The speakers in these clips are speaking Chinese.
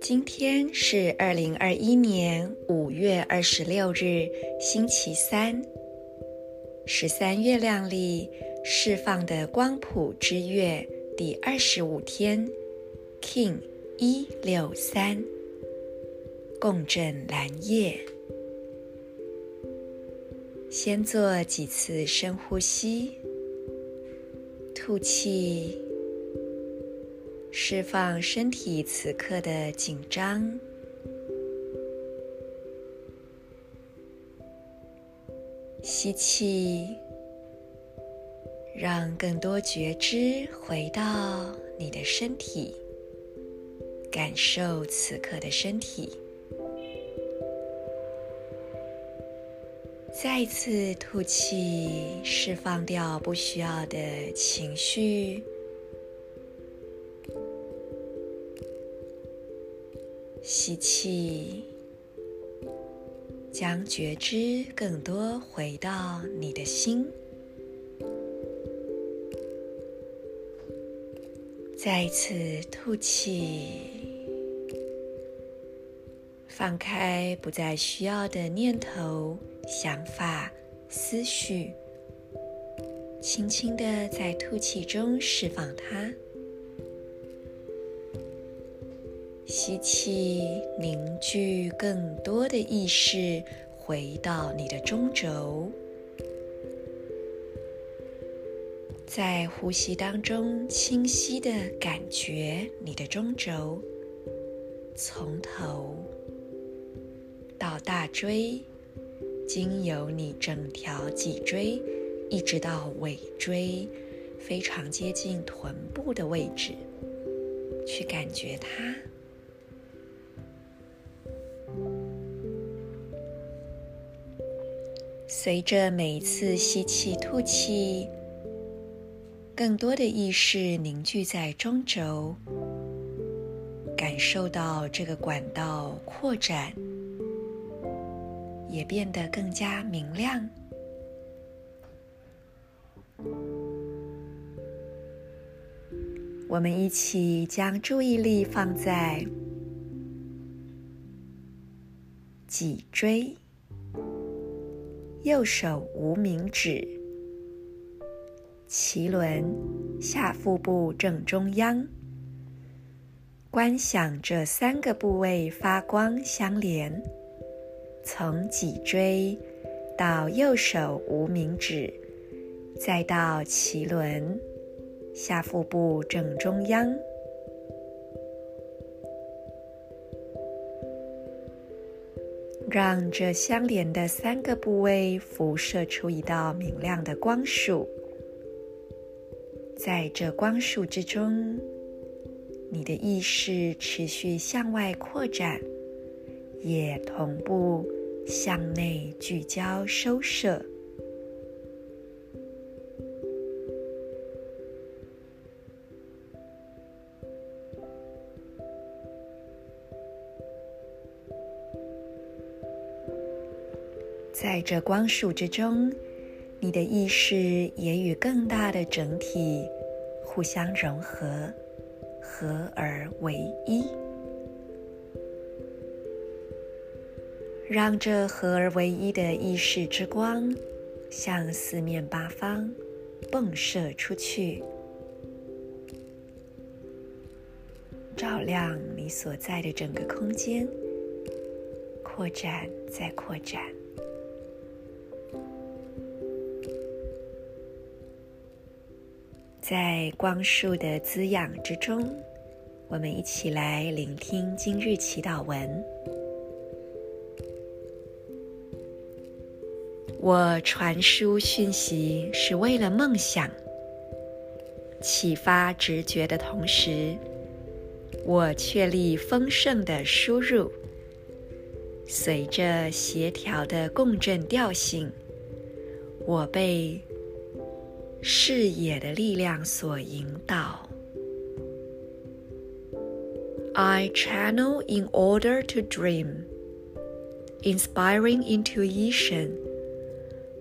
今天是二零二一年五月二十六日，星期三。十三月亮历释放的光谱之月第二十五天，King 一六三，共振蓝夜。先做几次深呼吸，吐气。释放身体此刻的紧张，吸气，让更多觉知回到你的身体，感受此刻的身体。再一次吐气，释放掉不需要的情绪。吸气，将觉知更多回到你的心。再一次吐气，放开不再需要的念头、想法、思绪，轻轻的在吐气中释放它。吸气，凝聚更多的意识，回到你的中轴。在呼吸当中，清晰地感觉你的中轴，从头到大椎，经由你整条脊椎，一直到尾椎，非常接近臀部的位置，去感觉它。随着每一次吸气、吐气，更多的意识凝聚在中轴，感受到这个管道扩展，也变得更加明亮。我们一起将注意力放在脊椎。右手无名指，脐轮下腹部正中央，观想这三个部位发光相连，从脊椎到右手无名指，再到脐轮下腹部正中央。让这相连的三个部位辐射出一道明亮的光束，在这光束之中，你的意识持续向外扩展，也同步向内聚焦收摄。在这光束之中，你的意识也与更大的整体互相融合，合而为一。让这合而为一的意识之光向四面八方迸射出去，照亮你所在的整个空间，扩展再扩展。在光束的滋养之中，我们一起来聆听今日祈祷文。我传输讯息是为了梦想，启发直觉的同时，我确立丰盛的输入。随着协调的共振调性，我被视野的力量所引导。I channel in order to dream, inspiring intuition.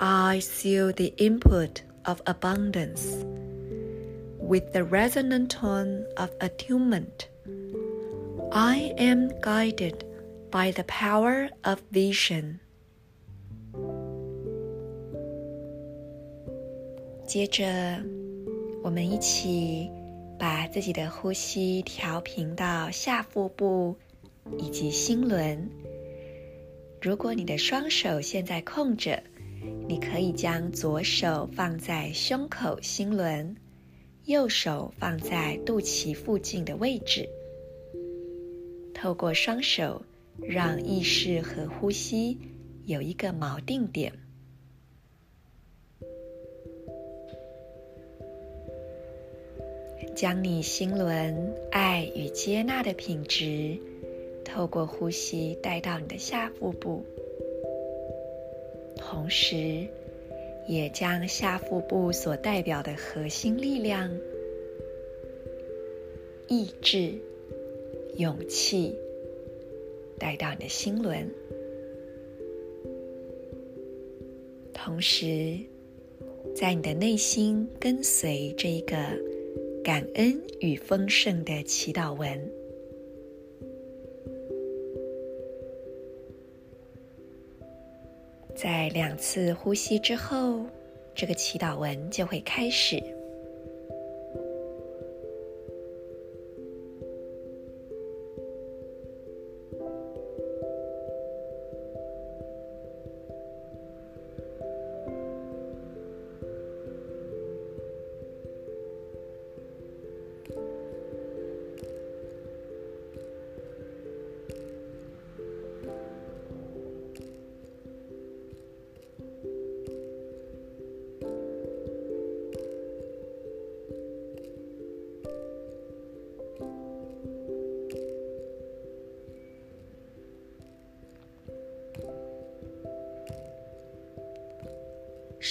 I seal the input of abundance. With the resonant tone of attunement, I am guided by the power of vision. 接着，我们一起把自己的呼吸调平到下腹部以及心轮。如果你的双手现在空着， 你可以将左手放在胸口心轮，右手放在肚脐附近的位置。透过双手，让意识和呼吸有一个锚定点。将你心轮爱与接纳的品质，透过呼吸带到你的下腹部，同时，也将下腹部所代表的核心力量、意志、勇气带到你的心轮，同时，在你的内心跟随这一个。感恩与丰盛的祈祷文，在两次呼吸之后，这个祈祷文就会开始。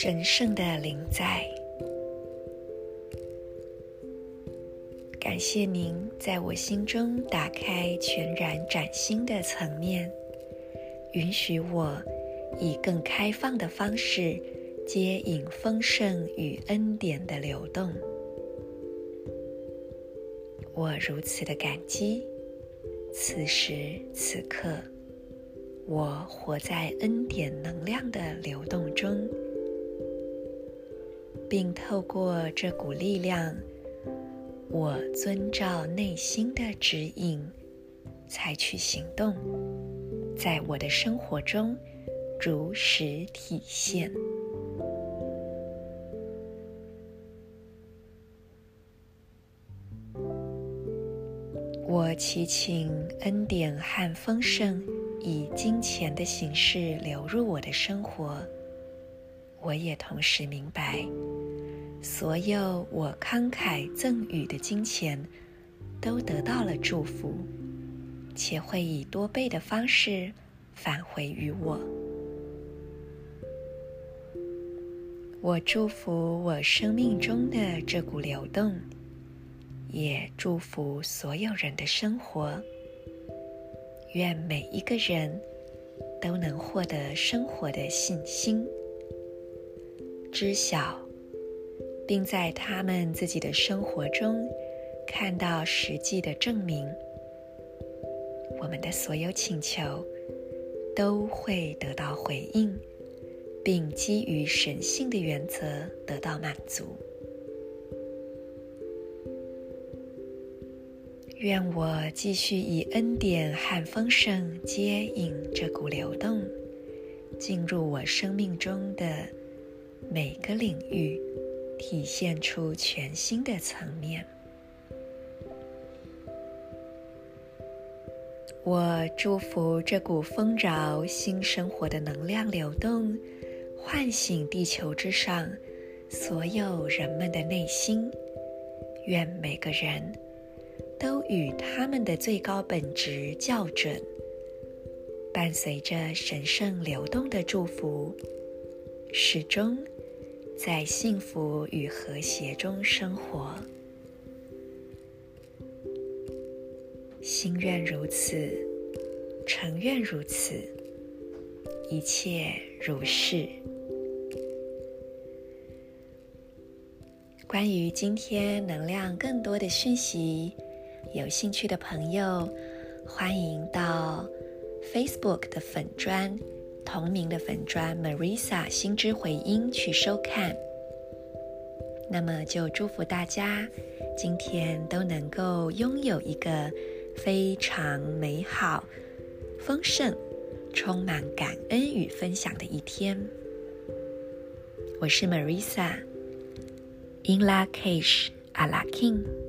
神圣的灵在，感谢您在我心中打开全然崭新的层面，允许我以更开放的方式接引丰盛与恩典的流动。我如此的感激，此时此刻，我活在恩典能量的流动中。并透过这股力量，我遵照内心的指引，采取行动，在我的生活中如实体现。我祈请恩典和丰盛以金钱的形式流入我的生活。我也同时明白，所有我慷慨赠予的金钱，都得到了祝福，且会以多倍的方式返回于我。我祝福我生命中的这股流动，也祝福所有人的生活。愿每一个人都能获得生活的信心。知晓，并在他们自己的生活中看到实际的证明。我们的所有请求都会得到回应，并基于神性的原则得到满足。愿我继续以恩典和丰盛接引这股流动，进入我生命中的。每个领域体现出全新的层面。我祝福这股丰饶新生活的能量流动，唤醒地球之上所有人们的内心。愿每个人都与他们的最高本质校准，伴随着神圣流动的祝福，始终。在幸福与和谐中生活，心愿如此，诚愿如此，一切如是。关于今天能量更多的讯息，有兴趣的朋友，欢迎到 Facebook 的粉专同名的粉砖 Marisa 心之回音去收看。那么就祝福大家今天都能够拥有一个非常美好、丰盛、充满感恩与分享的一天。我是 Marisa，In Lak'ech Ala King。